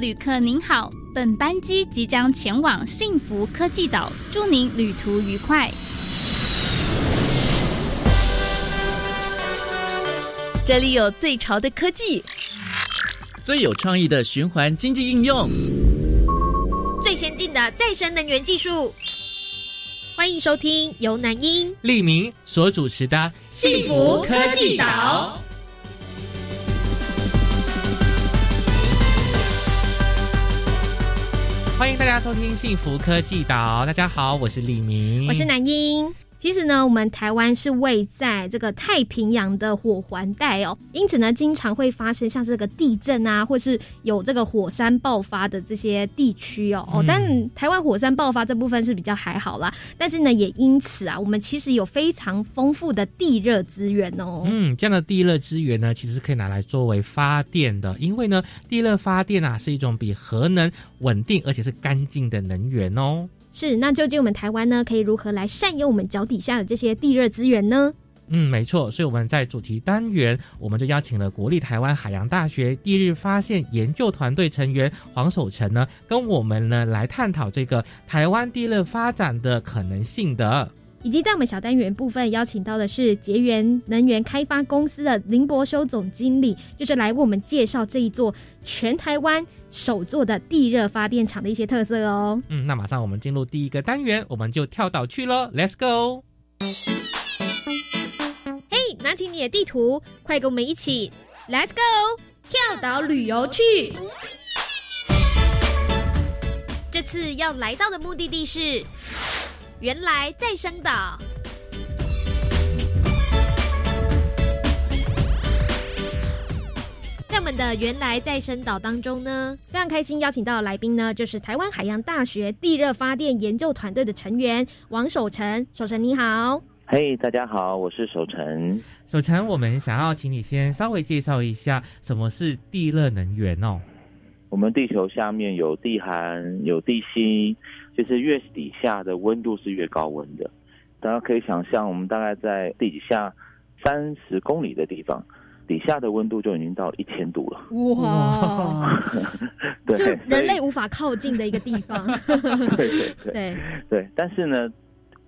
旅客您好，本班机即将前往幸福科技岛，祝您旅途愉快。这里有最潮的科技，最有创意的循环经济应用，最先进的再生能源技术。欢迎收听由南英、利明所主持的《幸福科技岛》。欢迎大家收听《幸福科技岛》。大家好，我是李明，我是南英。其实呢，我们台湾是位在这个太平洋的火环带哦，因此呢，经常会发生像这个地震啊，或是有这个火山爆发的这些地区哦。哦，但台湾火山爆发这部分是比较还好啦。但是呢，也因此啊，我们其实有非常丰富的地热资源哦。嗯，这样的地热资源呢，其实可以拿来作为发电的，因为呢，地热发电啊是一种比核能稳定而且是干净的能源哦。是，那究竟我们台湾呢，可以如何来善用我们脚底下的这些地热资源呢？嗯，没错，所以我们在主题单元，我们就邀请了国立台湾海洋大学地热发现研究团队成员黄守成呢，跟我们呢来探讨这个台湾地热发展的可能性的。以及在我们小单元部分邀请到的是捷源能源开发公司的林博修总经理，就是来为我们介绍这一座全台湾首座的地热发电厂的一些特色哦。嗯，那马上我们进入第一个单元，我们就跳岛去喽，Let's go！嘿，拿起你的地图，快跟我们一起 Let's go 跳岛旅游去！这次要来到的目的地是。原来再生岛，在我们的原来再生岛当中呢，非常开心邀请到的来宾呢，就是台湾海洋大学地热发电研究团队的成员王守成。守成你好，嘿，大家好，我是守成。守成，我们想要请你先稍微介绍一下什么是地热能源哦。我们地球下面有地寒，有地心。其实越底下的温度是越高温的，大家可以想象，我们大概在地底下三十公里的地方，底下的温度就已经到一千度了。哇！对，就人类无法靠近的一个地方。对对对对。但是呢，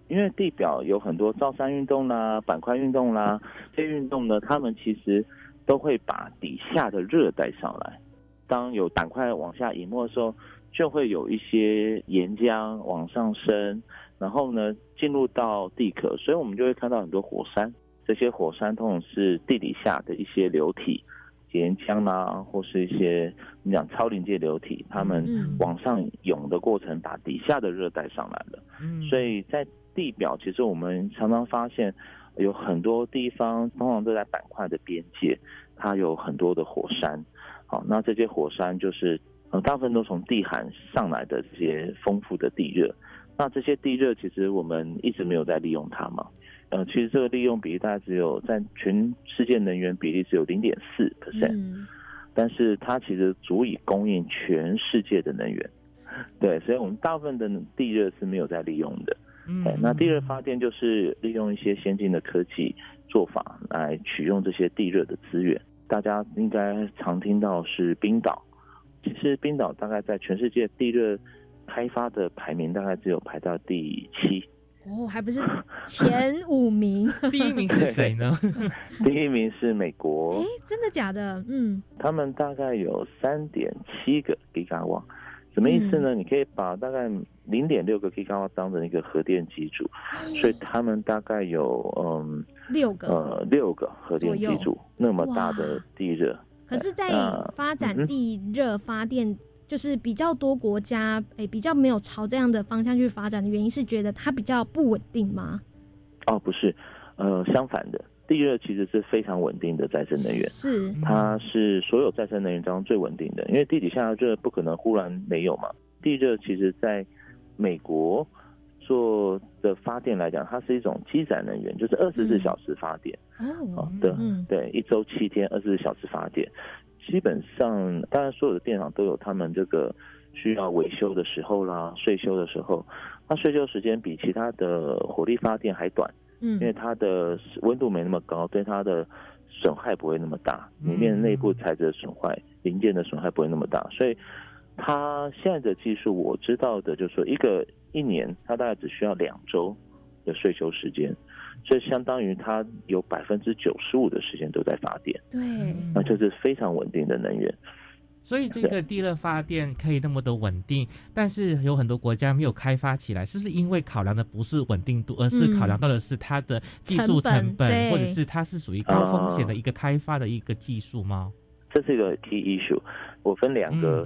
因为地表有很多造山运动啦、板块运动啦，这些运动呢，他们其实都会把底下的热带上来。当有板块往下隐没的时候。就会有一些岩浆往上升，然后呢进入到地壳，所以我们就会看到很多火山。这些火山通常是地底下的一些流体，岩浆啊，或是一些我们讲超临界流体，它们往上涌的过程，把底下的热带上来了。所以在地表，其实我们常常发现有很多地方，通常都在板块的边界，它有很多的火山。好，那这些火山就是。呃，大部分都从地寒上来的这些丰富的地热，那这些地热其实我们一直没有在利用它嘛。呃，其实这个利用比例大概只有在全世界能源比例只有零点四 percent，但是它其实足以供应全世界的能源。对，所以我们大部分的地热是没有在利用的。嗯，那地热发电就是利用一些先进的科技做法来取用这些地热的资源。大家应该常听到是冰岛。其实冰岛大概在全世界地热开发的排名大概只有排到第七哦，还不是前五名。第一名是谁呢？第一名是美国。哎，真的假的？嗯，他们大概有三点七个 gigawatt，什么意思呢？你可以把大概零点六个 gigawatt 当成一个核电机组，所以他们大概有嗯六个呃六个核电机组那么大的地热。可是，在发展地热发电，就是比较多国家诶，比较没有朝这样的方向去发展的原因，是觉得它比较不稳定吗？哦，不是，呃，相反的，地热其实是非常稳定的再生能源，是，它是所有再生能源当中最稳定的，因为地底下的热不可能忽然没有嘛。地热其实在美国。做的发电来讲，它是一种积攒能源，就是二十四小时发电。哦，对，对，一周七天，二十四小时发电。基本上，当然所有的电厂都有他们这个需要维修的时候啦，税修的时候，它税修时间比其他的火力发电还短。嗯，因为它的温度没那么高，对它的损害不会那么大，里面内部材质的损坏、零件的损害不会那么大，所以。它现在的技术我知道的，就是说一个一年它大概只需要两周的睡休时间，所以相当于它有百分之九十五的时间都在发电，对，那就是非常稳定的能源。所以这个地热发电可以那么的稳定，但是有很多国家没有开发起来，是不是因为考量的不是稳定度，而是考量到的是它的技术成本，或者是它是属于高风险的一个开发的一个技术吗？这是一个 key issue，我分两个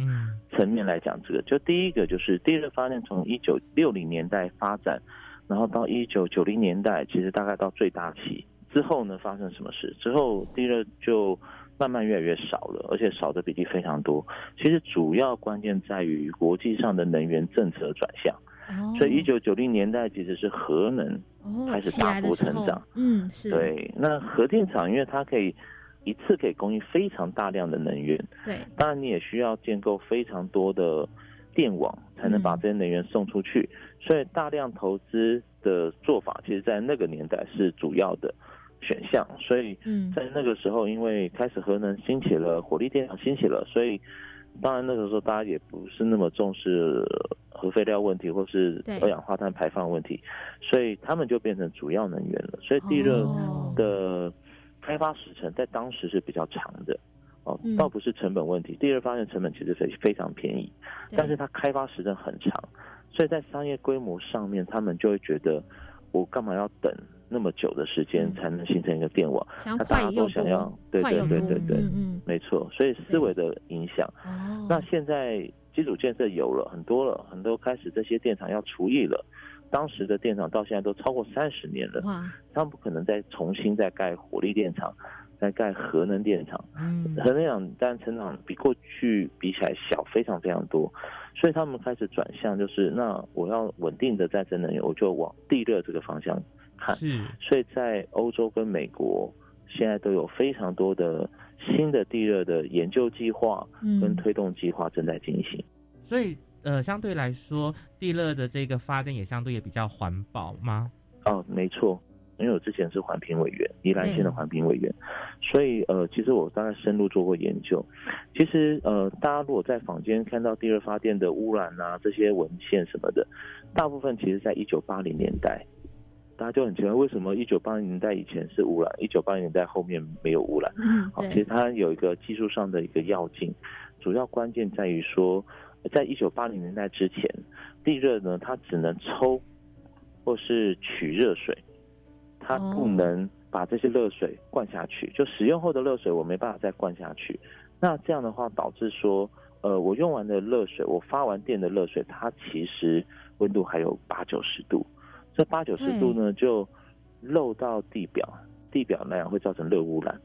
层面来讲这个。就第一个就是地热发电从一九六零年代发展，然后到一九九零年代，其实大概到最大期之后呢，发生什么事？之后地热就。慢慢越来越少了，而且少的比例非常多。其实主要关键在于国际上的能源政策转向。所以一九九零年代其实是核能开始大幅成长。嗯，是。对，那核电厂因为它可以一次可以供应非常大量的能源。对。当然你也需要建构非常多的电网，才能把这些能源送出去。所以大量投资的做法，其实在那个年代是主要的。选项，所以在那个时候，因为开始核能兴起了，火力电厂兴起了，所以当然那个时候大家也不是那么重视核废料问题或是二氧化碳排放问题，所以他们就变成主要能源了。所以地热的开发时程在当时是比较长的哦，倒不是成本问题，第二发现成本其实非非常便宜，但是它开发时程很长，所以在商业规模上面，他们就会觉得我干嘛要等？那么久的时间才能形成一个电网，那大家都想要，对对对对对，嗯没错，所以思维的影响。那现在基础建设有了很多了，很多开始这些电厂要除役了。当时的电厂到现在都超过三十年了，他们不可能再重新再盖火力电厂，再盖核能电厂。核能厂但成长比过去比起来小非常非常多，所以他们开始转向，就是那我要稳定的再生能源，我就往地热这个方向。看，所以在欧洲跟美国现在都有非常多的新的地热的研究计划跟推动计划正在进行。所以，呃，相对来说，地热的这个发电也相对也比较环保吗？哦，没错，因为我之前是环评委员，宜兰县的环评委员，所以呃，其实我大概深入做过研究。其实呃，大家如果在坊间看到地热发电的污染啊这些文献什么的，大部分其实在一九八零年代。大家就很奇怪，为什么一九八零年代以前是污染，一九八零年代后面没有污染？嗯，好，其实它有一个技术上的一个要件，主要关键在于说，在一九八零年代之前，地热呢，它只能抽或是取热水，它不能把这些热水灌下去。就使用后的热水，我没办法再灌下去。那这样的话，导致说，呃，我用完的热水，我发完电的热水，它其实温度还有八九十度。这八九十度呢，就漏到地表，地表那样会造成热污染。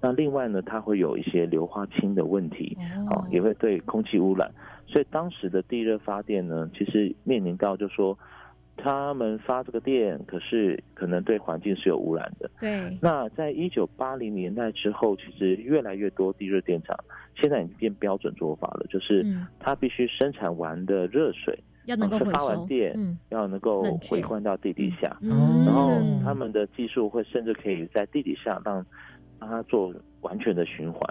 那另外呢，它会有一些硫化氢的问题，哦，也会对空气污染。所以当时的地热发电呢，其实面临到就说，他们发这个电，可是可能对环境是有污染的。对。那在一九八零年代之后，其实越来越多地热电厂现在已经变标准做法了，就是它必须生产完的热水。要能够发完电，要能够回灌到地底下，然后他们的技术会甚至可以在地底下让让它做完全的循环。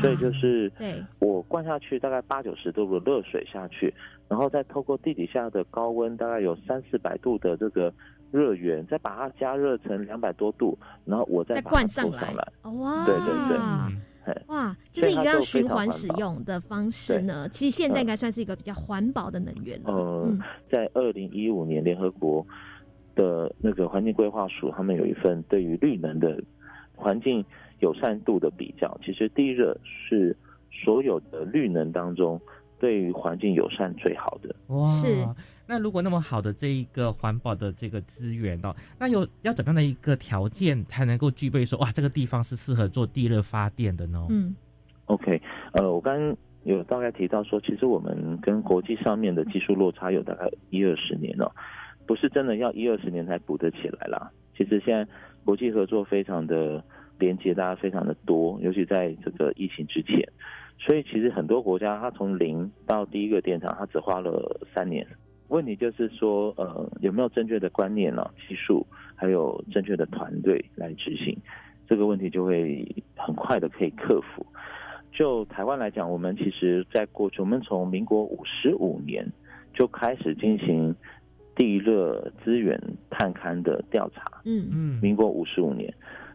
所以就是我灌下去大概八九十度的热水下去，然后再透过地底下的高温，大概有三四百度的这个热源，再把它加热成两百多度，然后我再把它灌上来。哇，对对对。哇，就是一个要循环使用的方式呢。其实现在应该算是一个比较环保的能源了。嗯，在二零一五年，联合国的那个环境规划署，他们有一份对于绿能的环境友善度的比较。其实地热是所有的绿能当中对于环境友善最好的。哇，是。那如果那么好的这一个环保的这个资源哦，那有要怎样的一个条件才能够具备说哇这个地方是适合做地热发电的呢？嗯，OK，呃，我刚刚有大概提到说，其实我们跟国际上面的技术落差有大概一二十年哦，不是真的要一二十年才补得起来啦。其实现在国际合作非常的连接，大家非常的多，尤其在这个疫情之前，所以其实很多国家它从零到第一个电厂，它只花了三年。问题就是说，呃，有没有正确的观念呢？技术还有正确的团队来执行，这个问题就会很快的可以克服。就台湾来讲，我们其实在过去，我们从民国五十五年就开始进行地热资源探勘的调查。嗯嗯，民国五十五年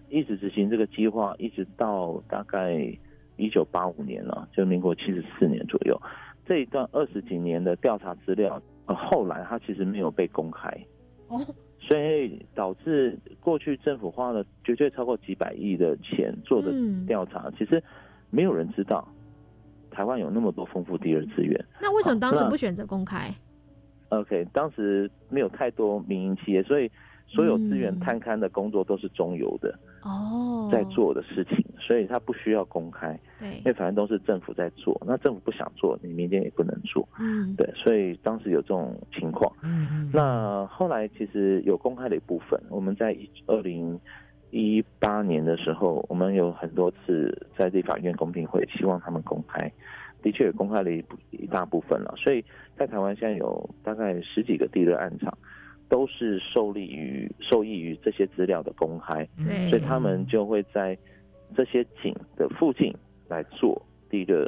一直执行这个计划，一直到大概一九八五年了，就民国七十四年左右。这一段二十几年的调查资料，呃，后来它其实没有被公开。哦，所以导致过去政府花了绝对超过几百亿的钱做的嗯调查，其实没有人知道台湾有那么多丰富第二资源。那为什么当时不选择公开？OK，当时没有太多民营企业，所以所有资源嗯探勘的工作都是中游的哦，在，做的事情，所以他不需要公开，对因，为反正都是政府在做。那政府不想做，你民间也不能做，嗯，对，所以当时有这种情况。嗯嗯，那后来其实有公开的一部分，我们在二零一八年的时候，我们有很多次在立法院公听会，希望他们公开，的确也公开了一部一大部分了。所以在台湾现在有大概十几个地热暗场，都是受利于受益于这些资料的公开，对所以他们就会在这些井的附近来做地热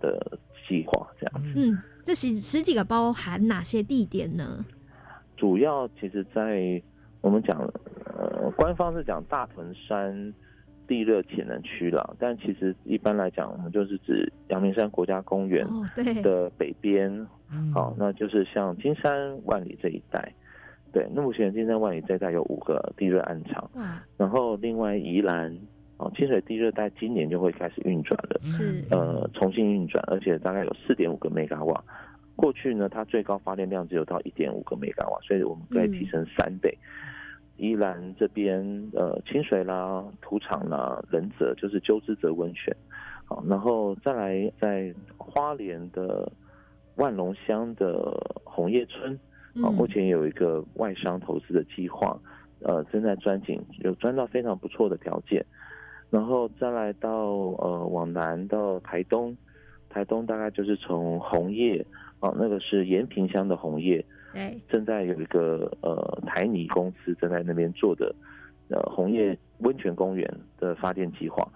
的计划，这样子。嗯，这十十几个包含哪些地点呢？主要其实，在我们讲，呃，官方是讲大屯山地热潜能区了，但其实一般来讲，我们就是指阳明山国家公园哦，对，的北边，嗯好、那就是像金山万里这一带。对，那目前金山万里这一带有五个地热暗场，哇，然后另外宜兰哦，清水地热带今年就会开始运转了。是呃重新运转，而且大概有四点五个 mega 瓦。过去呢，它最高发电量只有到一点五个 mega 瓦，所以我们可以提升三倍。宜兰这边呃清水啦、土场啦、仁泽就是鸠之泽温泉，好，然后再来在花莲的万隆乡的红叶村，啊，嗯。目前有一个外商投资的计划，呃，正在钻井，有钻到非常不错的条件，然后再来到呃往南到台东，台东大概就是从红叶，哦、那个是延平乡的红叶，对，正在有一个呃台泥公司正在那边做的呃红叶温泉公园的发电计划，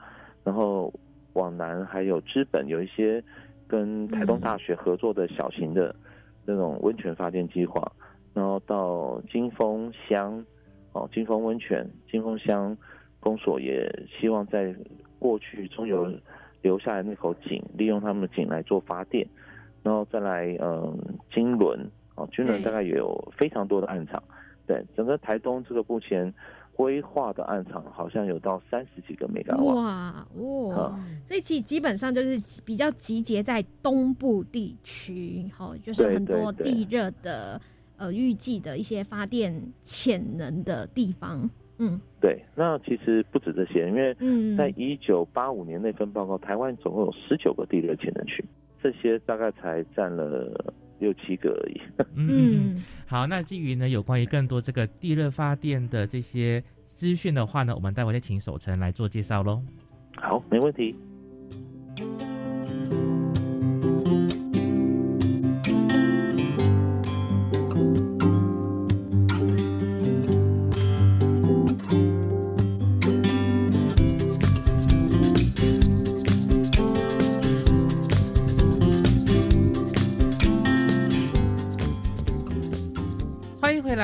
然后往南还有资本有一些跟台东大学合作的小型的那种温泉发电计划，然后到金峰乡哦金峰温泉金峰乡公所也希望在过去中游留下来那口井，利用他们的井来做发电，然后再来嗯金轮哦，金轮大概也有非常多的暗场，对，整个台东这个目前规划的暗场好像有到三十几个 mega 瓦，哇哇啊，所以其实基本上就是比较集结在东部地区，好，就是很多地热的呃预计的一些发电潜能的地方。嗯。对，那其实不止这些，因为嗯，在一九八五年那份报告，台湾总共有十九个地热潜能区，这些大概才占了六七个而已。嗯 好，那基于呢有关于更多这个地热发电的这些资讯的话呢，我们待会再请守成来做介绍喽。好，没问题。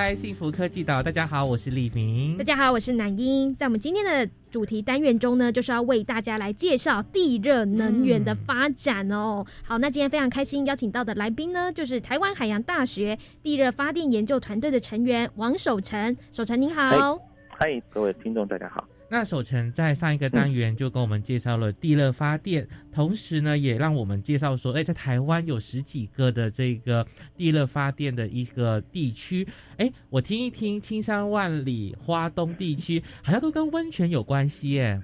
来，幸福科技岛，大家好，我是李明大。家好，我是南英。在我们今天的主题单元中呢，就是要为大家来介绍地热能源的发展哦。好，那今天非常开心邀请到的来宾呢，就是台湾海洋大学地热发电研究团队的成员王守成。守成您好。嗨，各位听众，大家好。那守成在上一个单元就跟我们介绍了地热发电，同时呢，也让我们介绍说，哎，在台湾有十几个的这个地热发电的一个地区，哎，我听一听，青山万里、花东地区好像都跟温泉有关系耶。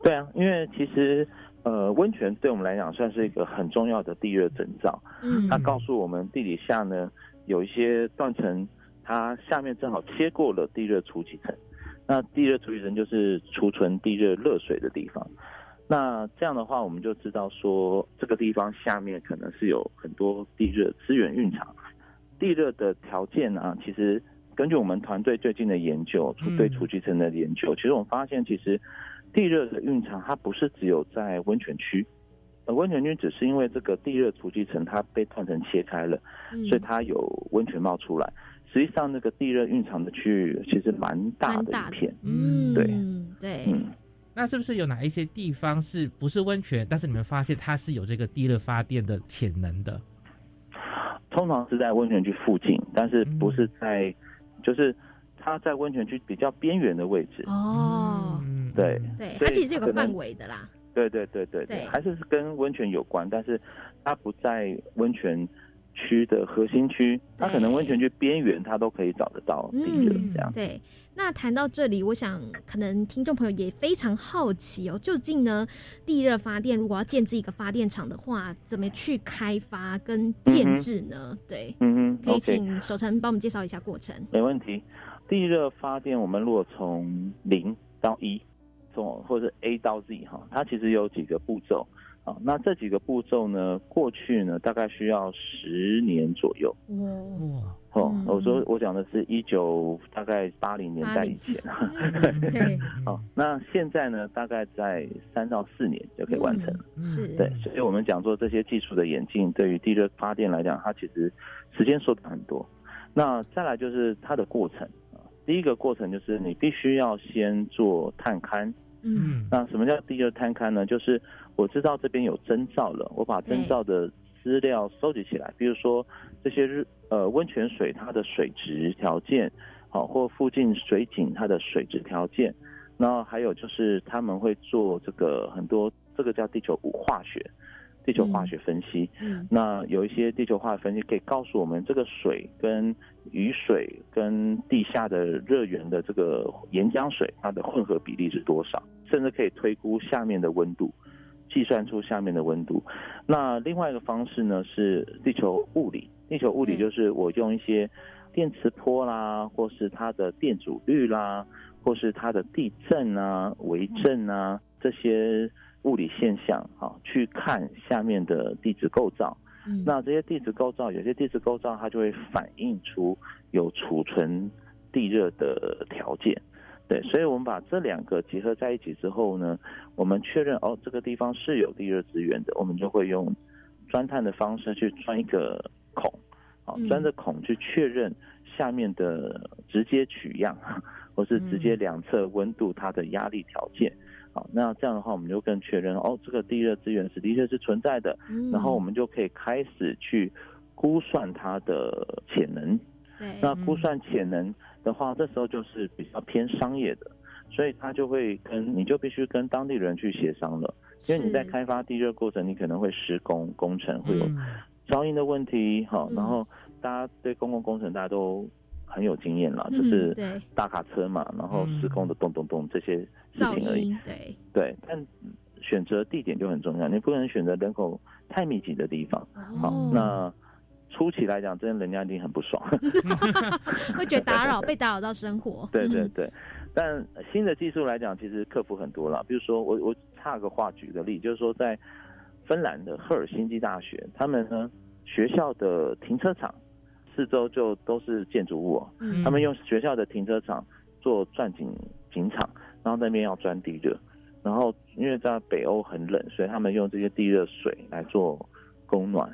对啊，因为其实呃，温泉对我们来讲算是一个很重要的地热征兆。嗯它告诉我们地底下呢有一些断层，它下面正好切过了地热储集层。那地热储集层就是储存地热热水的地方。那这样的话，我们就知道说这个地方下面可能是有很多地热资源蕴藏。地热的条件啊，其实根据我们团队最近的研究，对储集层的研究，其实我们发现，其实地热的蕴藏它不是只有在温泉区，温泉区只是因为这个地热储集层它被断层切开了，所以它有温泉冒出来。实际上，那个地热蕴藏的区域其实蛮大的一片。嗯，对对。嗯，那是不是有哪一些地方是不是温泉，但是你们发现它是有这个地热发电的潜能的？通常是在温泉区附近，但是不是在，就是它在温泉区比较边缘的位置。哦，对对，它其实是有个范围的啦。对对对对对，还是跟温泉有关，但是它不在温泉区的核心区，它可能温泉区边缘它都可以找得到地热这样。对，那谈到这里，我想可能听众朋友也非常好奇哦，究竟呢地热发电如果要建置一个发电厂的话，怎么去开发跟建制呢？对，嗯哼，可以请守成帮我们介绍一下过程。没问题，地热发电我们如果从零到一。从或者 A 到 Z 哈，它其实有几个步骤啊。那这几个步骤呢，过去呢大概需要十年左右。哇哦，我说我讲的是一九大概八零年代以前。对。好，那现在呢，大概在三到四年就可以完成。是。对，所以我们讲说这些技术的演进，对于地热发电来讲，它其实时间缩短很多。那再来就是它的过程啊，第一个过程就是你必须要先做探勘。嗯，那什么叫地热探勘呢？就是我知道这边有征兆了，我把征兆的资料收集起来，比如说这些日呃温泉水它的水质条件，好或附近水井它的水质条件，那还有就是他们会做这个很多这个叫地球化学。地球化学分析，那有一些地球化学分析可以告诉我们，这个水跟雨水跟地下的热源的这个岩浆水，它的混合比例是多少，甚至可以推估下面的温度，计算出下面的温度。那另外一个方式呢是地球物理，地球物理就是我用一些电磁波啦，或是它的电阻率啦，或是它的地震啊、微震啊这些。物理现象，哈，去看下面的地质构造。嗯，那这些地质构造，有些地质构造它就会反映出有储存地热的条件。对，所以我们把这两个结合在一起之后呢，我们确认哦，这个地方是有地热资源的，我们就会用钻探的方式去钻一个孔，好，钻着孔去确认下面的直接取样，或是直接两侧温度它的压力条件。好，那这样的话，我们就更确认哦，这个地热资源是的确是存在的。嗯，然后我们就可以开始去估算它的潜能。对，那估算潜能的话，这时候就是比较偏商业的，所以他就会跟你就必须跟当地人去协商了，因为你在开发地热过程，你可能会施工工程会有噪音的问题。好，然后大家对公共工程大家都。很有经验了，就是大卡车嘛，然后施工的咚咚咚这些事情而已。对对，但选择地点就很重要，你不能选择人口太密集的地方。好，那初期来讲，真的人家一定很不爽，会觉得打扰，被打扰到生活。对对对，但新的技术来讲，其实克服很多了。比如说，我我插个话，举个例，就是说在芬兰的赫尔辛基大学，他们呢学校的停车场。四周就都是建筑物，他们用学校的停车场做钻井井场，然后那边要钻地热，然后因为在北欧很冷，所以他们用这些地热水来做供暖。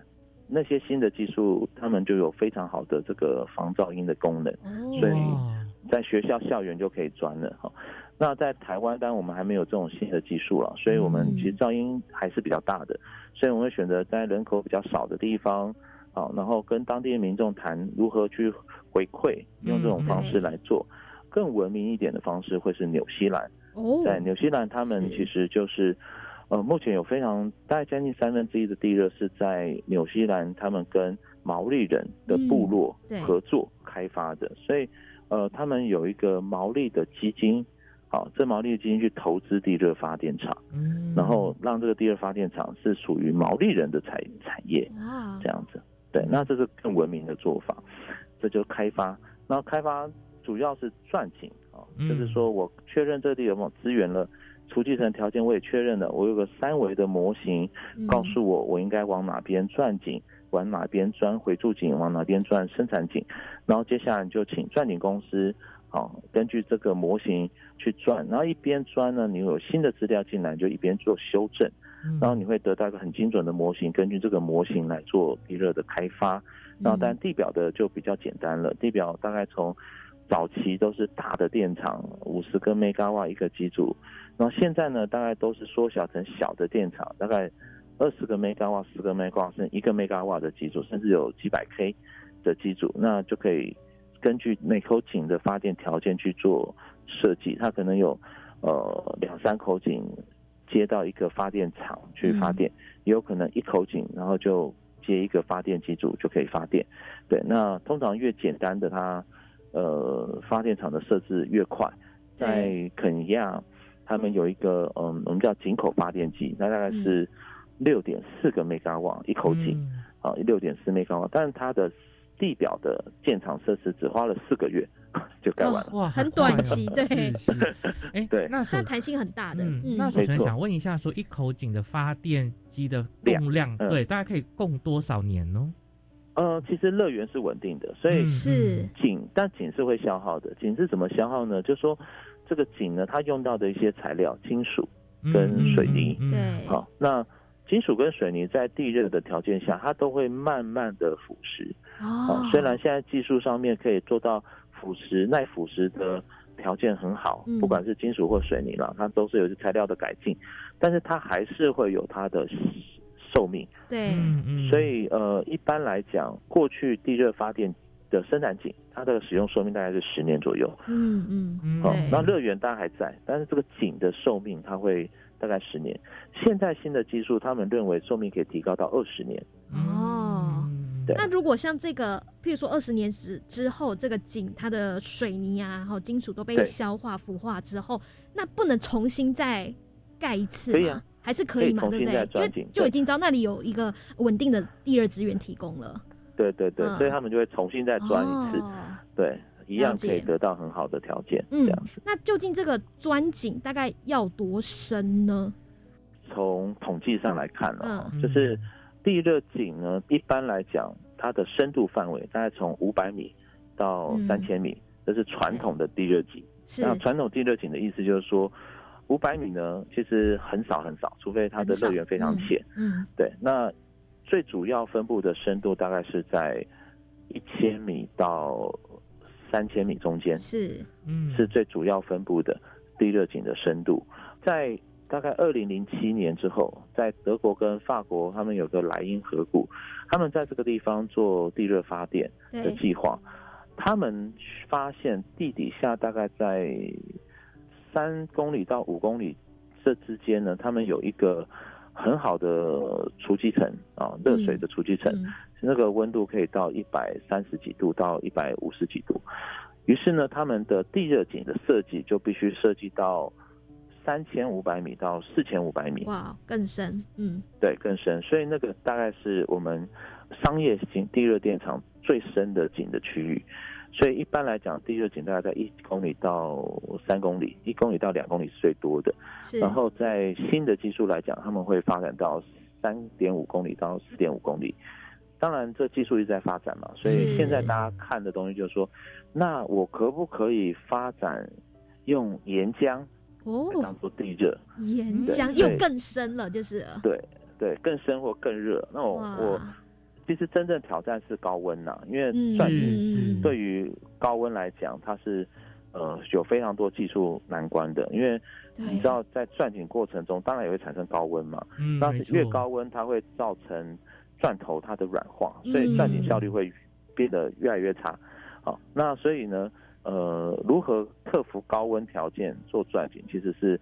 那些新的技术，他们就有非常好的这个防噪音的功能，所以在学校校园就可以钻了哈。那在台湾，当然我们还没有这种新的技术了，所以我们其实噪音还是比较大的，所以我们会选择在人口比较少的地方。好，然后跟当地的民众谈如何去回馈，用这种方式来做。更文明一点的方式会是纽西兰。哦，在纽西兰，他们其实就是，呃，目前有非常大概将近三分之一的地热是在纽西兰，他们跟毛利人的部落合作开发的。所以，呃，他们有一个毛利的基金，好，这毛利的基金去投资地热发电厂，嗯，然后让这个地热发电厂是属于毛利人的产产业，啊，这样子。对，那这是更文明的做法，这就开发。那开发主要是赚钱啊，就是说我确认这地有没有资源了，储集层条件我也确认了，我有个三维的模型，告诉我我应该往哪边钻井，往哪边钻回注井，往哪边钻生产井。然后接下来就请钻井公司，好，根据这个模型去钻。然后一边钻呢，你有新的资料进来，就一边做修正。然后你会得到一个很精准的模型，根据这个模型来做地热的开发。然后但地表的就比较简单了，地表大概从早期都是大的电厂，五十个 mega 瓦一个机组，然后现在呢大概都是缩小成小的电厂，大概二十个 mega 瓦、十个 mega 瓦甚至一个 mega 瓦的机组，甚至有几百 k 的机组，那就可以根据每口井的发电条件去做设计，它可能有呃两三口井。接到一个发电厂去发电，也有可能一口井，然后就接一个发电机组就可以发电。对，那通常越简单的它，呃，发电厂的设置越快。在肯尼亚，他们有一个嗯，我们叫井口发电机，那大概是六点四个 mega 瓦一口井，啊，六点四 mega 瓦，但是它的地表的建厂设施只花了四个月。就盖完了。哇，很短期，对，哎，对，那它弹性很大的。嗯那首先想问一下，说一口井的发电机的供量，对，大概可以供多少年呢？呃，其实乐园是稳定的，所以是井，但井是会消耗的。井是怎么消耗呢？就说这个井呢，它用到的一些材料，金属跟水泥，对，好，那金属跟水泥在地热的条件下，它都会慢慢的腐蚀。哦，虽然现在技术上面可以做到。腐蚀耐腐蚀的条件很好，不管是金属或水泥了，它都是有材料的改进，但是它还是会有它的寿命。对，所以呃，一般来讲，过去地热发电的生产井，它的使用寿命大概是十年左右。嗯嗯嗯。哦，那热源当然还在，但是这个井的寿命它会大概十年。现在新的技术，他们认为寿命可以提高到二十年。哦。那如果像这个，譬如说二十年之之后，这个井它的水泥啊，然后金属都被消化腐化之后，那不能重新再盖一次吗？还是可以嘛？对不对？因为就已经知道那里有一个稳定的第二资源提供了。对对对，所以他们就会重新再钻一次，对，一样可以得到很好的条件。嗯，这样子。那究竟这个钻井大概要多深呢？从统计上来看呢，就是。地热井呢，一般来讲，它的深度范围大概从五百米到三千米，这是传统的地热井。那传统地热井的意思就是说，五百米呢，其实很少很少，除非它的乐园非常浅。嗯，对。那最主要分布的深度大概是在一千米到三千米中间，是，嗯，是最主要分布的地热井的深度，在。大概二零零七年之后，在德国跟法国，他们有个莱茵河谷，他们在这个地方做地热发电的计划。他们发现地底下大概在三公里到五公里这之间呢，他们有一个很好的储积层啊，热水的储积层，那个温度可以到一百三十几度到一百五十几度。于是呢，他们的地热井的设计就必须设计到。三千五百米到四千五百米，哇，更深，嗯，对，更深，所以那个大概是我们商业型地热电厂最深的井的区域，所以一般来讲，地热井大概在一公里到三公里，一公里到两公里是最多的，然后在新的技术来讲，他们会发展到三点五公里到四点五公里，当然这技术一直在发展嘛，所以现在大家看的东西就是说，那我可不可以发展用岩浆？哦，当做地热，岩浆又更深了，就是。对对，更深或更热。那我我其实真正挑战是高温呐，因为钻井对于高温来讲，它是呃有非常多技术难关的。因为你知道，在钻井过程中，当然也会产生高温嘛。嗯，那越高温，它会造成钻头它的软化，所以钻井效率会变得越来越差。好，那所以呢？呃，如何克服高温条件做钻井，其实是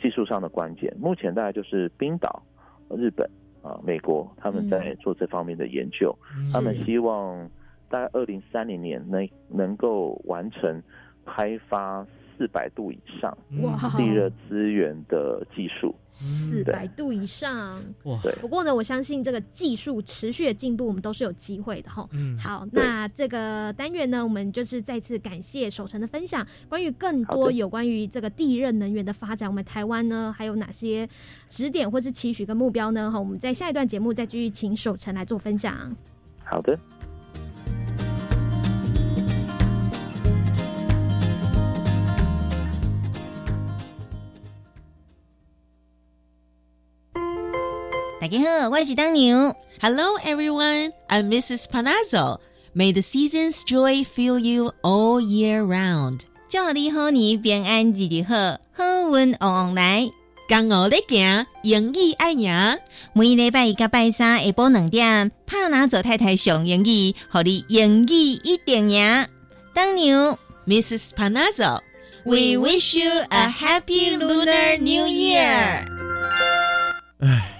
技术上的关键。目前大概就是冰岛、日本啊、美国他们在做这方面的研究，他们希望大概二零三零年能能够完成开发。四百度以上地热资源的技术，四百度以上哇！对。不过呢，我相信这个技术持续的进步，我们都是有机会的哈。嗯。好，那这个单元呢，我们就是再次感谢守成的分享。关于更多有关于这个地热能源的发展，我们台湾呢还有哪些指点或是期许跟目标呢？哈，我们在下一段节目再继续请守成来做分享。好的。家好，我是当牛。Hello everyone, I'm Mrs. Panazzo. May the season's joy fill you all year round. 祝你好年平安日日好，好运旺旺来。江湖咧行，英语爱赢。每礼拜一到拜三下晡两点，帕拿佐太太上英语，互你英语一定赢。当牛，Mrs. Panazzo. We wish you a happy Lunar New Year.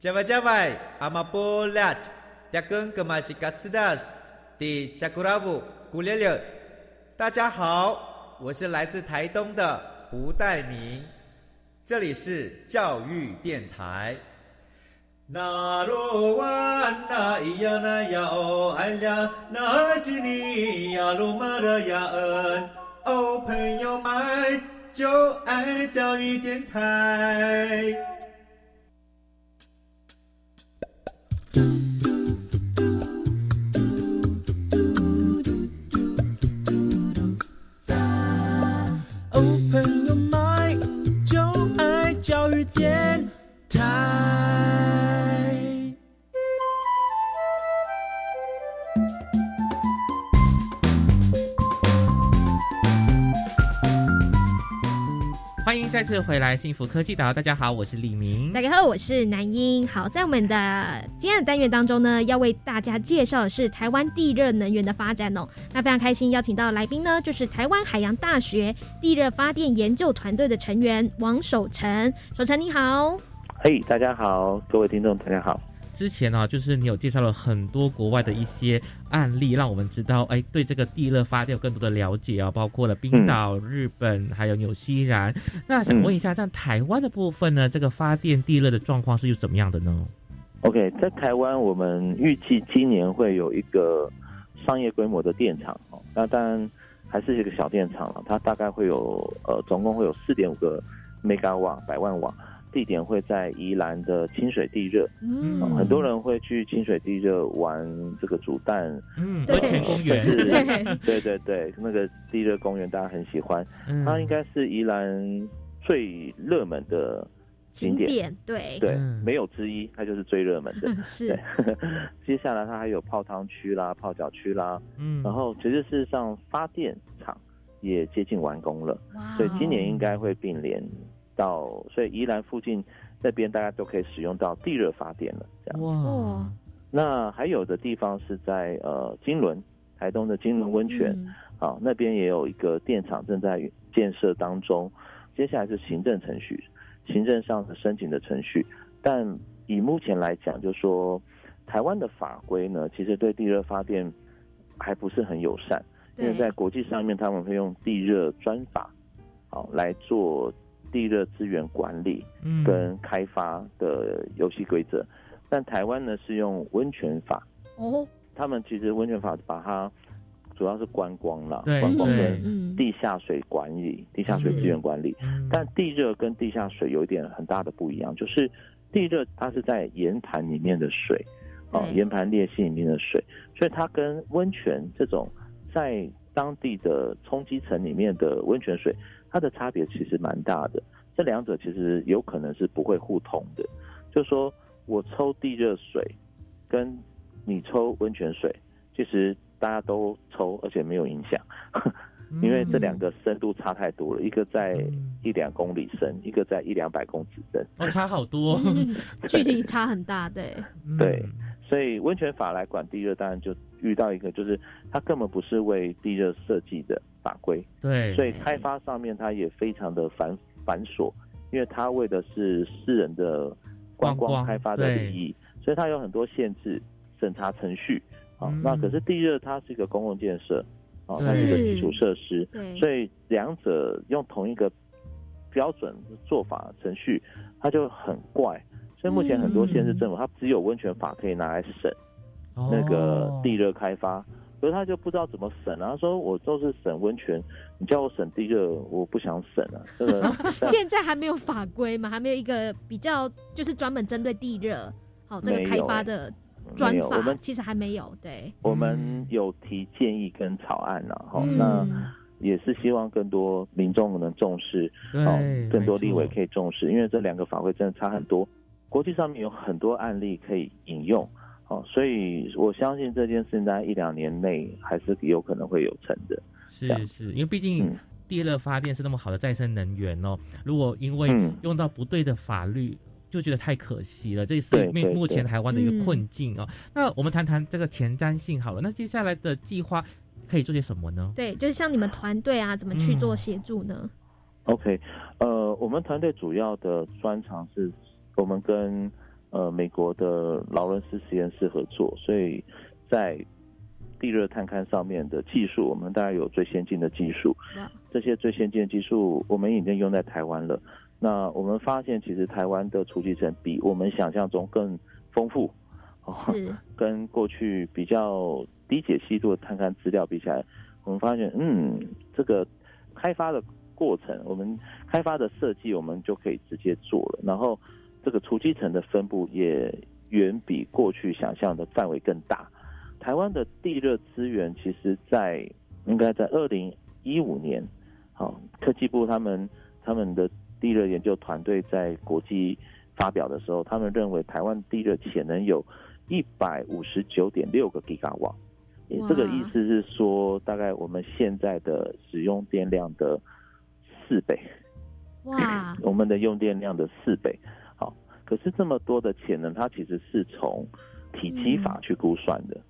加外加外，阿玛波拉，扎根格玛西卡斯达斯，的加古拉布古列列。大家好，我是来自台东的胡代明，这里是教育电台。那罗哇那咿呀那呀哦哎呀，那是你呀鲁玛的呀恩，哦朋友们就爱教育电台。再次回来，幸福科技岛。大家好，我是李明。大家好，我是南英。好，在我们的今天的单元当中呢，要为大家介绍的是台湾地热能源的发展哦。那非常开心邀请到来宾呢，就是台湾海洋大学地热发电研究团队的成员王守成。守成你好，嘿，大家好，各位听众大家好。之前呢，就是你有介绍了很多国外的一些案例，让我们知道，哎，对这个地热发电有更多的了解啊，包括了冰岛、日本还有纽西兰。那想问一下，在台湾的部分呢，这个发电地热的状况是又怎么样的呢？OK，在台湾，我们预计今年会有一个商业规模的电厂哦，那当然还是一个小电厂了，它大概会有呃，总共会有四点五个 mega 瓦百万瓦。地点会在宜兰的清水地热，嗯，很多人会去清水地热玩这个煮蛋，嗯，温泉公园，对对对，那个地热公园大家很喜欢，它应该是宜兰最热门的景点，对对，没有之一，它就是最热门的。是，接下来它还有泡汤区啦、泡脚区啦，嗯，然后其实事实上发电厂也接近完工了，所以今年应该会并联。到所以宜兰附近那边大家都可以使用到地热发电了，这样哇。那还有的地方是在呃金轮，台东的金轮温泉，好那边也有一个电厂正在建设当中。接下来是行政程序，行政上的申请的程序。但以目前来讲，就说台湾的法规呢，其实对地热发电还不是很友善，因为在国际上面他们会用地热专法，好来做。地热资源管理跟开发的游戏规则，但台湾呢是用温泉法。哦，他们其实温泉法把它主要是观光了，观光跟地下水管理、地下水资源管理，但地热跟地下水有一点很大的不一样，就是地热它是在岩盘里面的水，哦，岩盘裂隙里面的水，所以它跟温泉这种在当地的冲积层里面的温泉水。它的差别其实蛮大的，这两者其实有可能是不会互通的。就说我抽地热水，跟你抽温泉水，其实大家都抽，而且没有影响。因为这两个深度差太多了，一个在一两公里深，一个在一两百公尺深，哦，差好多，距离差很大，对，对，所以温泉法来管地热，当然就遇到一个，就是它根本不是为地热设计的法规，对，所以开发上面它也非常的繁繁琐，因为它为的是私人的观光开发的利益，所以它有很多限制审查程序，啊，那可是地热它是一个公共建设。啊，它是一个基础设施，所以两者用同一个标准做法程序，它就很怪。所以目前很多县市政府，它只有温泉法可以拿来审那个地热开发，可是他就不知道怎么审啊。他说我都是审温泉，你叫我审地热，我不想审啊。这个 现在还没有法规嘛，还没有一个比较就是专门针对地热好这个开发的。专法我们其实还没有，对，我们有提建议跟草案了哈，那也是希望更多民众能重视，哦，更多立委可以重视，因为这两个法规真的差很多，国际上面有很多案例可以引用，哦，所以我相信这件事在一两年内还是有可能会有成的。是是，因为毕竟地热发电是那么好的再生能源哦，如果因为用到不对的法律。就觉得太可惜了，这是目目前台湾的一个困境哦。那我们谈谈这个前瞻性好了。那接下来的计划可以做些什么呢？对，就是像你们团队啊，怎么去做协助呢？OK，呃，我们团队主要的专长是我们跟呃美国的劳伦斯实验室合作，所以在地热探勘上面的技术，我们大概有最先进的技术。这些最先进的技术，我们已经用在台湾了。那我们发现，其实台湾的储集层比我们想象中更丰富，哦，跟过去比较低解析度的探勘资料比起来，我们发现，嗯，这个开发的过程，我们开发的设计，我们就可以直接做了。然后，这个储集层的分布也远比过去想象的范围更大。台湾的地热资源，其实在应该在二零一五年，好，科技部他们他们的。地热研究团队在国际发表的时候，他们认为台湾地热潜能有一百五十九点六个吉瓦，这个意思是说，大概我们现在的使用电量的四倍。哇！我们的用电量的四倍。好，可是这么多的潜能，它其实是从体积法去估算的。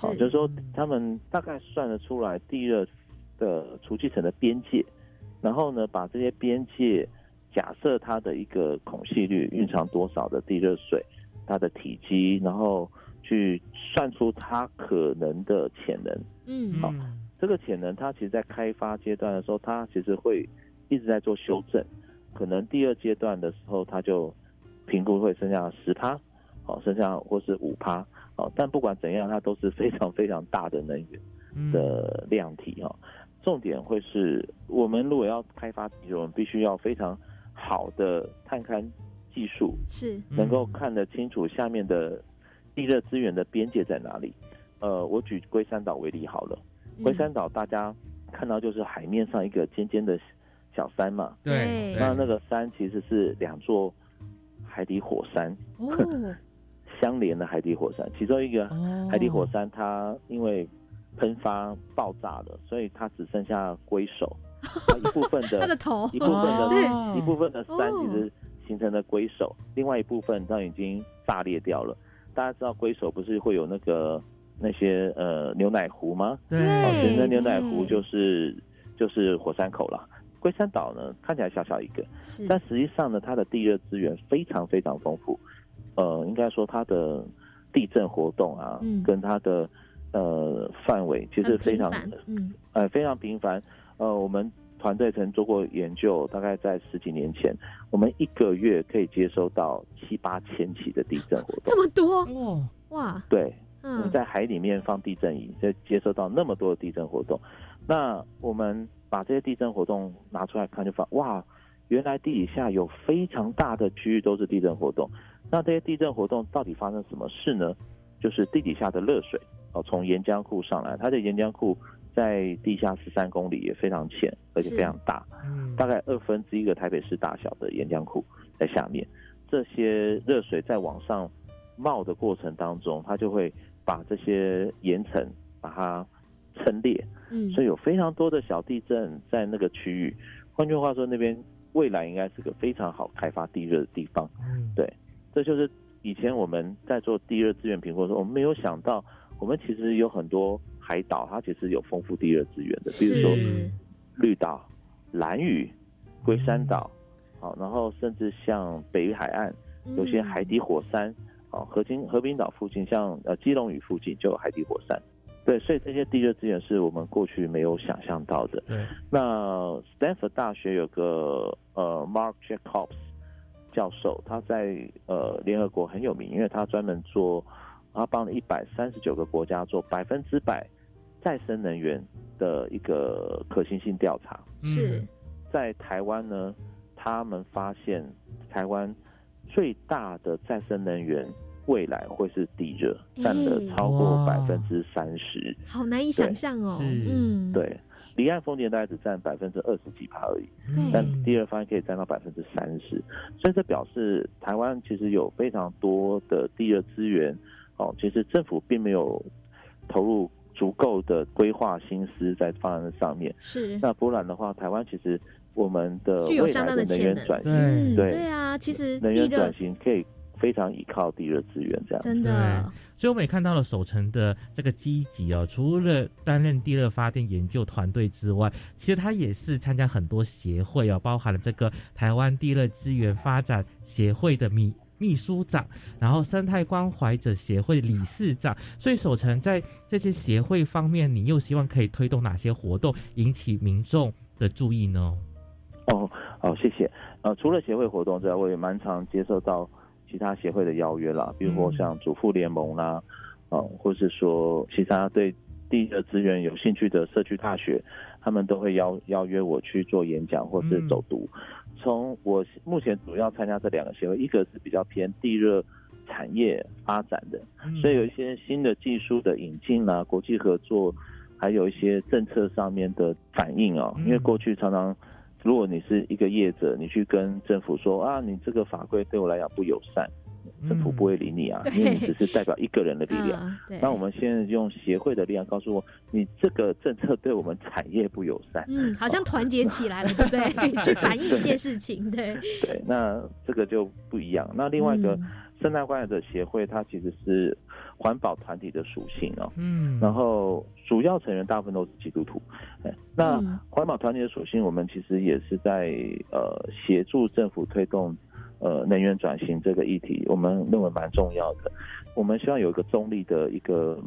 好，就是说他们大概算得出来地热的储气层的边界，然后呢，把这些边界。假设它的一个孔隙率蕴藏多少的地热水，它的体积，然后去算出它可能的潜能。嗯，好，这个潜能它其实，在开发阶段的时候，它其实会一直在做修正。可能第二阶段的时候，它就评估会剩下十趴，好，剩下或是五趴，好，但不管怎样，它都是非常非常大的能源的量体哈。重点会是我们如果要开发我们必须要非常。好的探勘技术是能够看得清楚下面的地热资源的边界在哪里。呃，我举龟山岛为例好了，龟山岛大家看到就是海面上一个尖尖的小山嘛，对，那那个山其实是两座海底火山 相连的海底火山，其中一个海底火山它因为喷发爆炸了，所以它只剩下龟首。一部分的，它的头，一部分的，一部分的山其实形成了龟首，另外一部分它已经炸裂掉了。大家知道龟首不是会有那个那些呃牛奶壶吗？对，形成牛奶壶就是就是火山口了。龟山岛呢看起来小小一个，但实际上呢它的地热资源非常非常丰富。呃，应该说它的地震活动啊，跟它的呃范围其实非常嗯呃非常频繁。呃，我们团队曾做过研究，大概在十几年前，我们一个月可以接收到七八千起的地震活动，这么多哇哇！对，我们在海里面放地震仪，就接收到那么多的地震活动。那我们把这些地震活动拿出来看，就发哇，原来地底下有非常大的区域都是地震活动。那这些地震活动到底发生什么事呢？就是地底下的热水哦，从岩浆库上来，它的岩浆库。在地下十三公里也非常浅，而且非常大，大概二分之一个台北市大小的岩浆库在下面。这些热水在往上冒的过程当中，它就会把这些岩层把它沉坑裂，嗯，所以有非常多的小地震在那个区域。换句话说，那边未来应该是个非常好开发地热的地方。嗯，对，这就是以前我们在做地热资源评估的时候，我们没有想到，我们其实有很多海岛，它其实有丰富地热资源的，比如说绿岛、蓝屿、龟山岛，好，然后甚至像北海岸有些海底火山，哦，和平和平岛附近，像呃基隆屿附近就有海底火山。对，所以这些地热资源是我们过去没有想象到的。对，那 Stanford 大学有个呃 Mark Jacobs 教授，他在呃联合国很有名，因为他专门做，他帮了一百三十九个国家做百分之百再生能源的一个可行性调查。是在台湾呢，他们发现台湾最大的再生能源。未来会是地热，占了超过百分之三十，好难以想象哦。嗯，对，离岸风电大概只占百分之二十几趴而已，但地热发电可以占到百分之三十，所以这表示台湾其实有非常多的地热资源。哦，其实政府并没有投入足够的规划心思在放在上面。是，那不然的话，台湾其实我们的未来的能源转型，对。对啊，其实能源转型可以。非常依靠地热资源，这样真的。所以我们也看到了守城的这个积极哦，除了担任地热发电研究团队之外，其实他也是参加很多协会哦，包含了这个台湾地热资源发展协会的秘秘书长，然后生态关怀者协会理事长。所以守城在这些协会方面，你又希望可以推动哪些活动，引起民众的注意呢？哦，好，谢谢。呃，除了协会活动之外，我也蛮常接受到。其他协会的邀约啦，比如说像主妇联盟啦，啊，或是说其他对地的资源有兴趣的社区大学，他们都会邀邀约我去做演讲或是走读。从我目前主要参加这两个协会，一个是比较偏地热产业发展的，所以有一些新的技术的引进啦，国际合作，还有一些政策上面的反应啊，因为过去常常。如果你是一个业者，你去跟政府说啊，你这个法规对我来讲不友善，政府不会理你啊，因为你只是代表一个人的力量。那我们现在用协会的力量告诉我，你这个政策对我们产业不友善。嗯，好像团结起来了，对不对？去反映一件事情，对。对，那这个就不一样。那另外一个生态关怀者协会，它其实是。环保团体的属性哦，嗯，然后主要成员大部分都是基督徒，哎，那环保团体的属性，我们其实也是在呃协助政府推动呃能源转型这个议题，我们认为蛮重要的。我们希望有一个中立的一个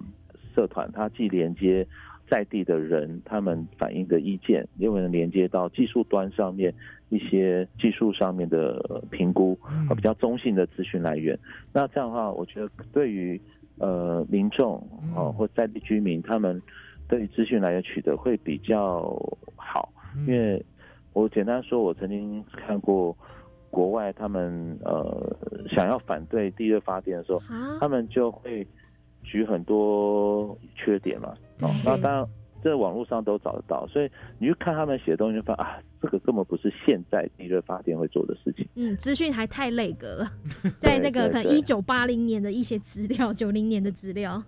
社团，它既连接在地的人他们反映的意见，又能连接到技术端上面一些技术上面的评估，比较中性的资讯来源。那这样的话，我觉得对于呃，民众哦，或在地居民，他们对于资讯来源取得会比较好，因为我简单说，我曾经看过国外他们呃想要反对地热发电的时候，他们就会举很多缺点嘛，哦，那当然。在网络上都找得到，所以你去看他们写的东西，发现啊，这个根本不是现在地热发电会做的事情。嗯，资讯还太累格了，在那个可能一九八零年的一些资料，九零年的资料。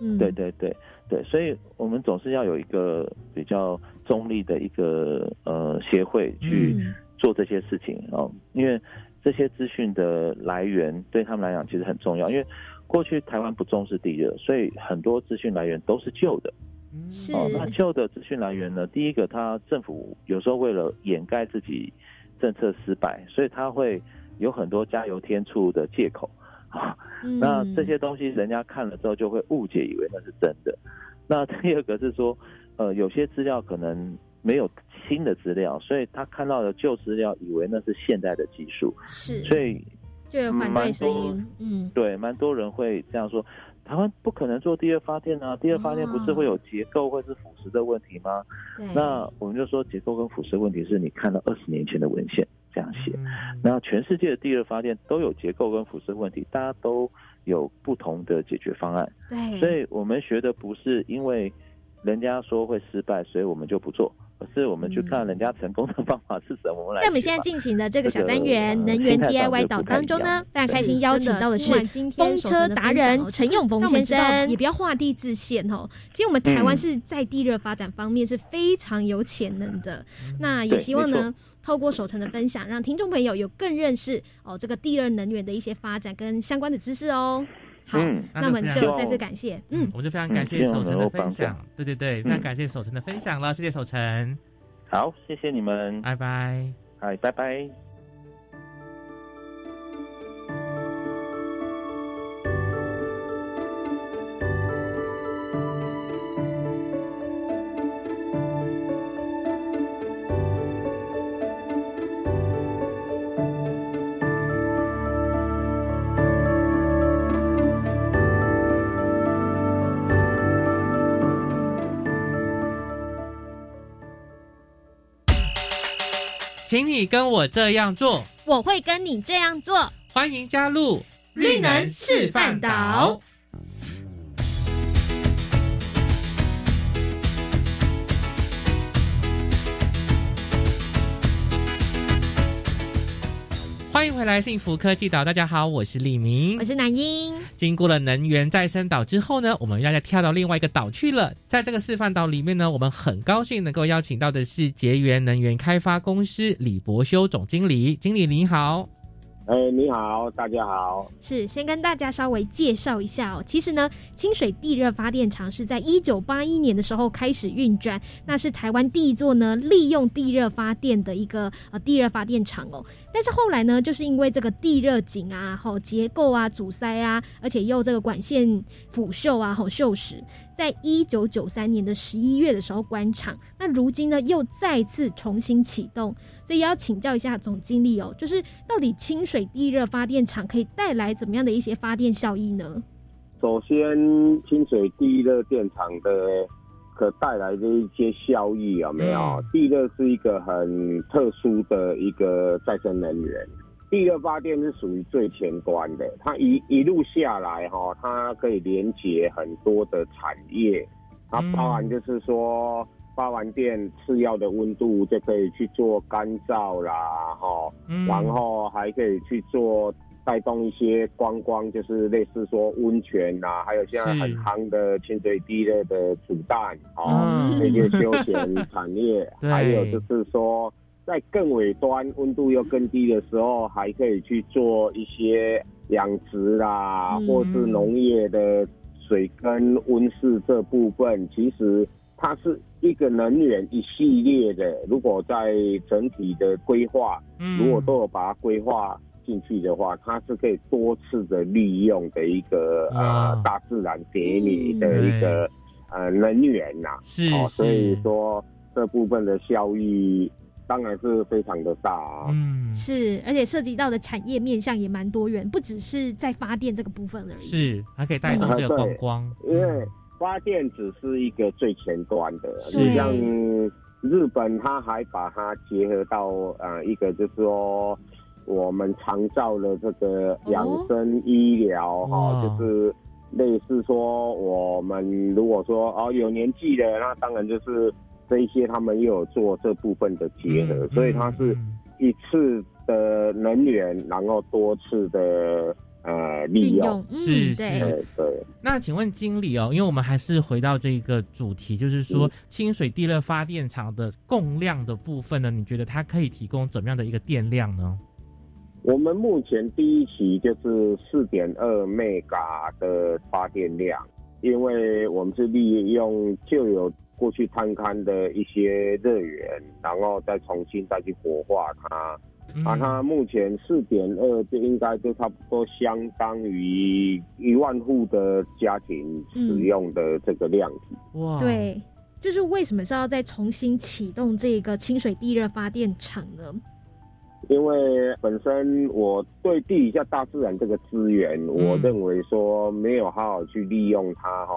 嗯，对对对对，所以我们总是要有一个比较中立的一个呃协会去做这些事情哦，因为这些资讯的来源对他们来讲其实很重要，因为过去台湾不重视地热，所以很多资讯来源都是旧的。哦，那旧的资讯来源呢？第一个，他政府有时候为了掩盖自己政策失败，所以他会有很多加油添醋的借口啊。那这些东西人家看了之后就会误解，以为那是真的。那第二个是说，呃，有些资料可能没有新的资料，所以他看到的旧资料，以为那是现代的技术。是，所以就有反对声音。嗯，对，蛮多人会这样说。台湾不可能做第二发电啊！第二发电不是会有结构或是腐蚀的问题吗？那我们就说结构跟腐蚀问题是你看了二十年前的文献这样写。那全世界的第二发电都有结构跟腐蚀问题，大家都有不同的解决方案。对，所以我们学的不是因为人家说会失败，所以我们就不做，可是我们去看人家成功的方法是什么？我们来。在我们现在进行的这个小单元“能源 DIY 岛”当中呢，非常开心邀请到的是风车达人陈永峰先生。也不要画地自限哦。其实我们台湾是在地热发展方面是非常有潜能的。那也希望呢，透过守成的分享，让听众朋友有更认识哦这个地热能源的一些发展跟相关的知识哦。好，那我们就再次感谢，嗯，我们就非常感谢守城的分享，对对对，非常感谢守城的分享了，谢谢守城，好，谢谢你们，拜拜，嗨，拜拜。请你跟我这样做，我会跟你这样做。欢迎加入绿能示范岛。欢迎回来，幸福科技岛。大家好，我是李明，我是南英。经过了能源再生岛之后呢，我们要再跳到另外一个岛去了。在这个示范岛里面呢，我们很高兴能够邀请到的是捷源能源开发公司李博修总经理。经理您好。哎，你好，大家好。是，先跟大家稍微介绍一下哦。其实呢，清水地热发电厂是在一九八一年的时候开始运转，那是台湾第一座呢利用地热发电的一个呃地热发电厂哦。但是后来呢，就是因为这个地热井啊、吼结构啊阻塞啊，而且又这个管线腐锈啊、吼锈蚀。在一九九三年的十一月的时候关厂，那如今呢又再次重新启动，所以要请教一下总经理哦，就是到底清水地热发电厂可以带来怎么样的一些发电效益呢？首先，清水地热电厂的可带来的一些效益有没有？地热是一个很特殊的一个再生能源。地热发电是属于最前端的，它一一路下来哈，它可以连接很多的产业，它包含就是说发完电次要的温度就可以去做干燥啦哈，然后还可以去做带动一些观光，就是类似说温泉呐，还有现在很夯的清水地热的煮蛋啊那些休闲 产业，还有就是说。在更尾端，温度又更低的时候，还可以去做一些养殖啦，或是农业的水跟温室这部分。其实它是一个能源一系列的。如果在整体的规划，如果都有把它规划进去的话，它是可以多次的利用的一个呃大自然给你的一个呃能源呐。是，所以说这部分的效益。当然是非常的大啊，嗯，是，而且涉及到的产业面向也蛮多元，不只是在发电这个部分而已，是，还可以带动这个观光，因为发电只是一个最前端的，像日本，它还把它结合到呃一个就是说我们常照的这个养生医疗哈，就是类似说我们如果说哦有年纪的，那当然就是。这一些他们又有做这部分的结合，所以它是一次的能源，然后多次的呃利用，是是对。那请问经理哦，因为我们还是回到这个主题，就是说清水地热发电厂的供量的部分呢，你觉得它可以提供怎么样的一个电量呢？我们目前第一期就是四点二 mega 的发电量，因为我们是利用旧有。过去探勘的一些热源，然后再重新再去活化它，啊，它目前四点二就应该就差不多相当于一万户的家庭使用的这个量体。哇，对，就是为什么是要再重新启动这个清水地热发电厂呢？因为本身我对地下大自然这个资源，我认为说没有好好去利用它，哈，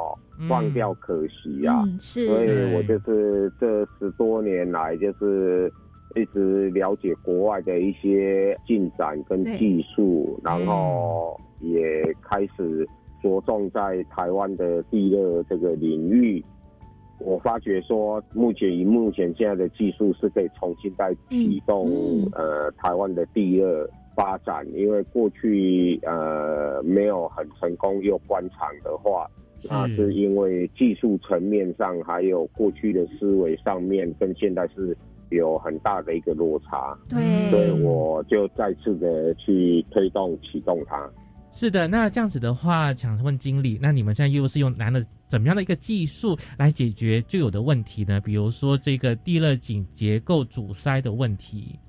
忘掉可惜啊。是，所以我就是这十多年来，就是一直了解国外的一些进展跟技术，然后也开始着重在台湾的地热这个领域。我发觉说，目前以目前现在的技术是可以重新再启动呃台湾的第二发展，因为过去呃没有很成功又关厂的话，那是因为技术层面上还有过去的思维上面跟现在是有很大的一个落差，对，所以我就再次的去推动启动它。是的，那这样子的话，想问经理，那你们现在又是用拿了怎么样的一个技术来解决旧有的问题呢？比如说这个地热井结构阻塞的问题。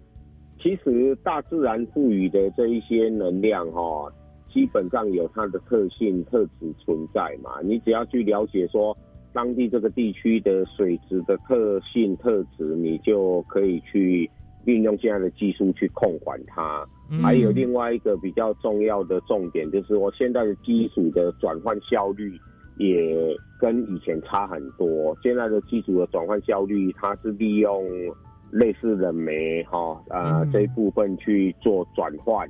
其实大自然赋予的这一些能量，哈，基本上有它的特性特质存在嘛。你只要去了解说当地这个地区的水质的特性特质，你就可以去运用现在的技术去控管它。还有另外一个比较重要的重点，就是我现在的机组的转换效率也跟以前差很多。现在的机组的转换效率，它是利用类似冷媒哈啊这一部分去做转换，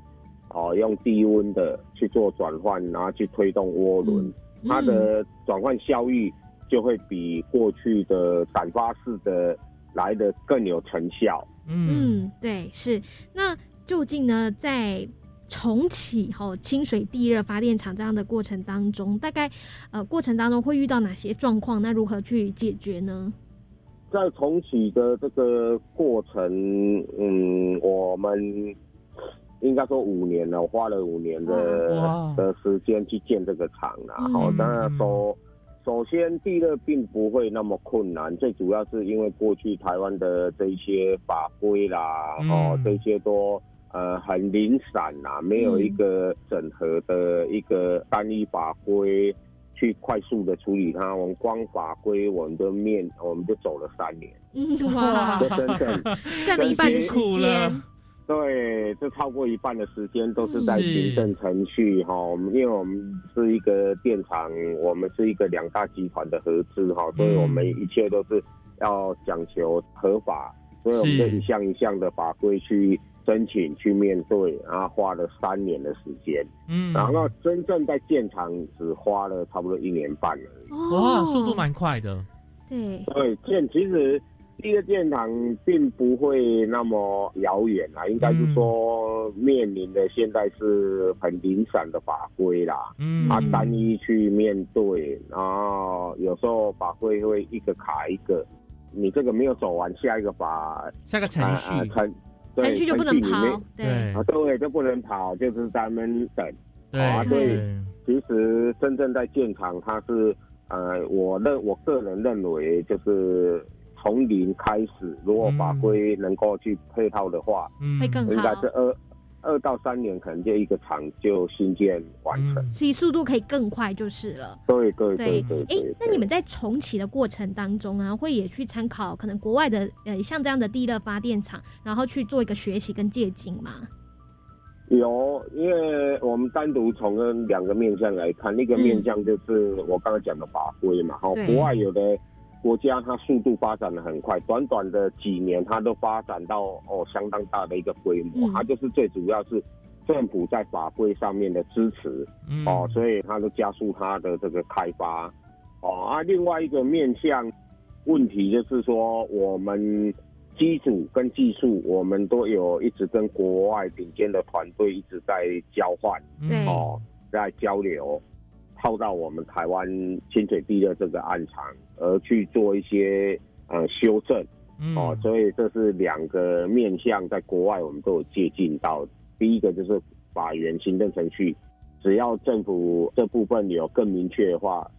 哦，用低温的去做转换，然后去推动涡轮，它的转换效率就会比过去的散发式的来的更有成效。嗯，对，是那。究竟呢，在重启哈清水地热发电厂这样的过程当中，大概呃过程当中会遇到哪些状况？那如何去解决呢？在重启的这个过程，嗯，我们应该说五年了，花了五年的的时间去建这个厂了。好，当然说，首先地热并不会那么困难，最主要是因为过去台湾的这一些法规啦，哦，这些都。呃，很零散呐，没有一个整合的一个单一法规去快速的处理它。我们光法规，我们的面，我们就走了三年。哇，真正 占了一半的时间。对，这超过一半的时间都是在行政程序哈。我们因为我们是一个电厂，我们是一个两大集团的合资哈，所以我们一切都是要讲求合法，所以我们就一项一项的法规去。申请去面对，然后花了三年的时间，嗯，然后真正在建厂只花了差不多一年半而已。哇，速度蛮快的。对，对，建其实第一个建厂并不会那么遥远啊，应该是说面临的现在是很零散的法规啦，嗯，啊，单一去面对，然后有时候法规会一个卡一个，你这个没有走完，下一个法下个程序程。程序就不能跑，对，啊，对，就不能跑，就是咱们等。啊，对，其实真正在建厂，它是，呃，我认我个人认为，就是从零开始，如果法规能够去配套的话，会更好，应该是二。二到三年可能就一个厂就新建完成，所以速度可以更快就是了。对对对对。哎，那你们在重启的过程当中啊，会也去参考可能国外的呃像这样的地热发电厂，然后去做一个学习跟借鉴吗？有，因为我们单独从两个面向来看，那个面向就是我刚才讲的法规嘛，哈，国外有的。国家它速度发展的很快，短短的几年，它都发展到哦相当大的一个规模。它就是最主要是政府在法规上面的支持哦，所以它都加速它的这个开发哦。啊，另外一个面向问题就是说，我们基础跟技术，我们都有一直跟国外顶尖的团队一直在交换，哦，在交流。套到我们台湾清水地的这个暗场，而去做一些呃修正，哦，所以这是两个面向，在国外我们都有接近到。第一个就是法源行政程序，只要政府这部分有更明确的话，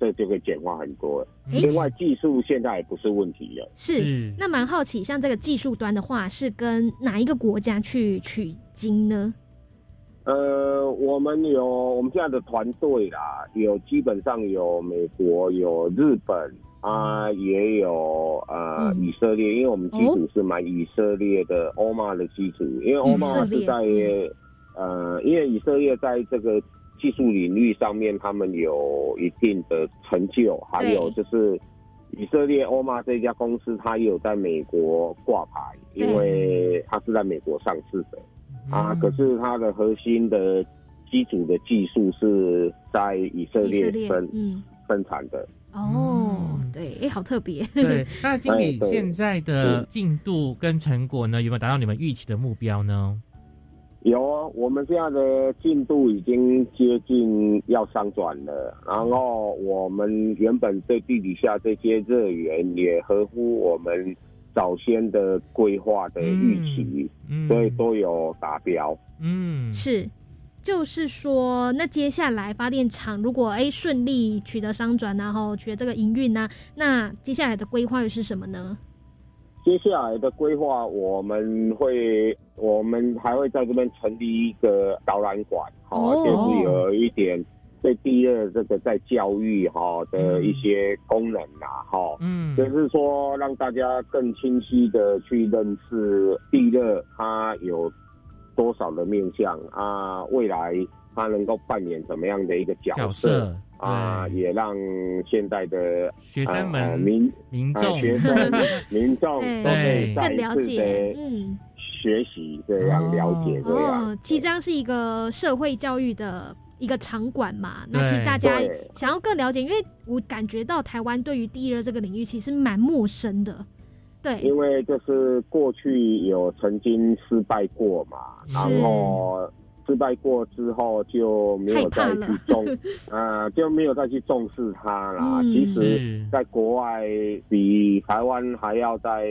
这就会简化很多。另外，技术现在也不是问题了。是，那蛮好奇，像这个技术端的话，是跟哪一个国家去取经呢？呃，我们有我们现在的团队啦，有基本上有美国，有日本啊，也有呃以色列，因为我们基础是买以色列的欧玛的基础，因为欧玛是在呃，因为以色列在这个技术领域上面，他们有一定的成就，还有就是以色列欧玛这家公司，它也有在美国挂牌，因为它是在美国上市的。啊，可是它的核心的基础的技术是在以色列生生产的哦，对，哎，好特别。对，那经理现在的进度跟成果呢，有没有达到你们预期的目标呢？有啊，我们现在的进度已经接近要上转了，然后我们原本对地底下这些热源也合乎我们早先的规划的预期，嗯所以都有达标。嗯，是，就是说，那接下来发电厂如果哎顺利取得商转，然后取得这个营运呢，那接下来的规划又是什么呢？接下来的规划，我们会，我们还会在这边成立一个导览馆，哈，就是有一点对第二这个在教育哈的一些功能呐，哈，嗯，就是说让大家更清晰的去认识第二它有多少的面向啊，未来它能够扮演怎么样的一个角色。啊，也让现在的学生们、民民众、学生、民众都可以更了解，嗯，学习这样了解这样。其实这样是一个社会教育的一个场馆嘛。那其实大家想要更了解，因为我感觉到台湾对于地热这个领域其实蛮陌生的。对，因为就是过去有曾经失败过嘛，然后。失败过之后就没有再去重，呃，就没有再去重视它啦。其实，在国外比台湾还要在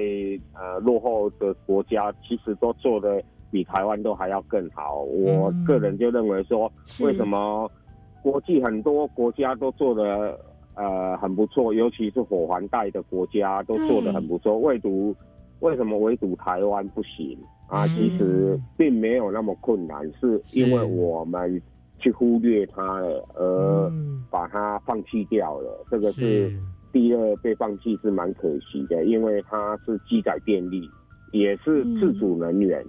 呃落后的国家，其实都做的比台湾都还要更好。我个人就认为说，为什么国际很多国家都做的呃很不错，尤其是火环带的国家都做的很不错，唯独为什么唯独台湾不行？啊，其实并没有那么困难，是因为我们去忽略它了，而把它放弃掉了。这个是第二被放弃是蛮可惜的，因为它是机载电力，也是自主能源。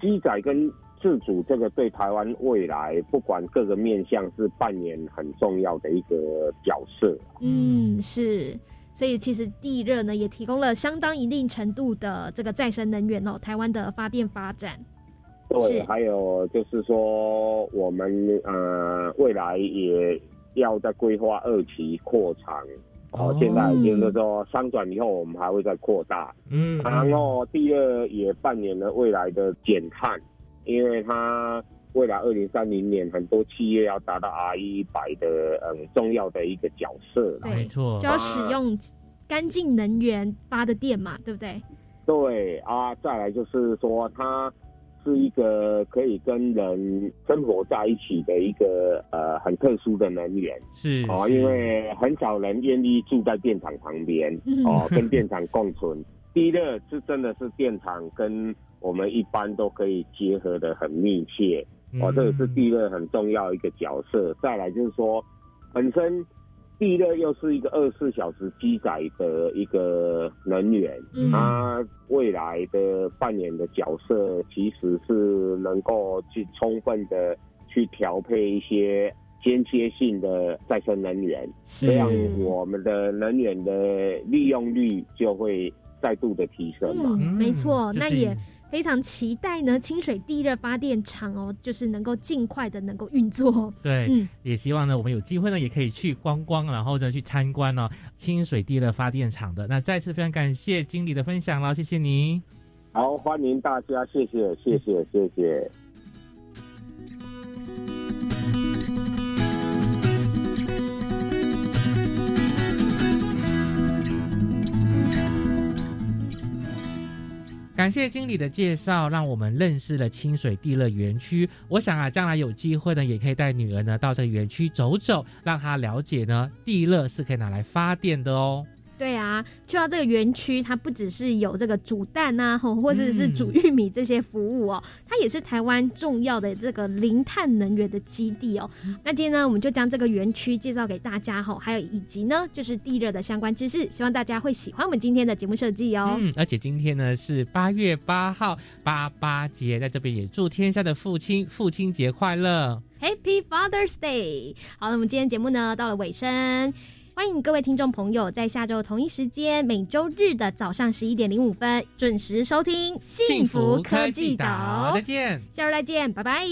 机载跟自主这个对台湾未来不管各个面向是扮演很重要的一个角色。嗯，是。所以其实地热呢也提供了相当一定程度的这个再生能源哦，台湾的发电发展。对，还有就是说我们呃未来也要在规划二期扩厂哦，现在就是说商转以后我们还会再扩大。嗯，然后第二也扮演了未来的减碳，因为它未来二零三零年很多企业要达到 R 一百的嗯重要的一个角色。没错，就要使用。干净能源发的电嘛，对不对？对啊，再来就是说，它是一个可以跟人生活在一起的一个呃很特殊的能源。是哦，因为很少人愿意住在电厂旁边哦，跟电厂共存。地热是真的是电厂跟我们一般都可以结合的很密切哦，这也是地热很重要一个角色。再来就是说，本身。地热又是一个二十四小时机载的一个能源，它未来的扮演的角色其实是能够去充分的去调配一些间接性的再生能源，这样我们的能源的利用率就会再度的提升嘛。没错，那也。非常期待呢，清水地热发电厂哦，就是能够尽快的能够运作。对，嗯，也希望呢，我们有机会呢，也可以去观光，然后呢去参观哦，清水地热发电厂的。那再次非常感谢经理的分享了，谢谢您。好，欢迎大家，谢谢，谢谢，谢谢。感谢经理的介绍，让我们认识了清水地热园区。我想啊，将来有机会呢，也可以带女儿呢到这个园区走走，让她了解呢地热是可以拿来发电的哦。对啊，去到这个园区，它不只是有这个煮蛋啊，吼 或者是煮玉米这些服务哦，它也是台湾重要的这个零碳能源的基地哦。那今天呢，我们就将这个园区介绍给大家吼，还有以及呢，就是地热的相关知识，希望大家会喜欢我们今天的节目设计哦。嗯，而且今天呢是八月八号八八节，在这边也祝天下的父亲父亲节快乐，Happy Father's Day。好了，我们今天节目呢到了尾声。欢迎各位听众朋友在下周同一时间，每周日的早上十一点零五分准时收听《幸福科技岛》。再见，下周再见，拜拜。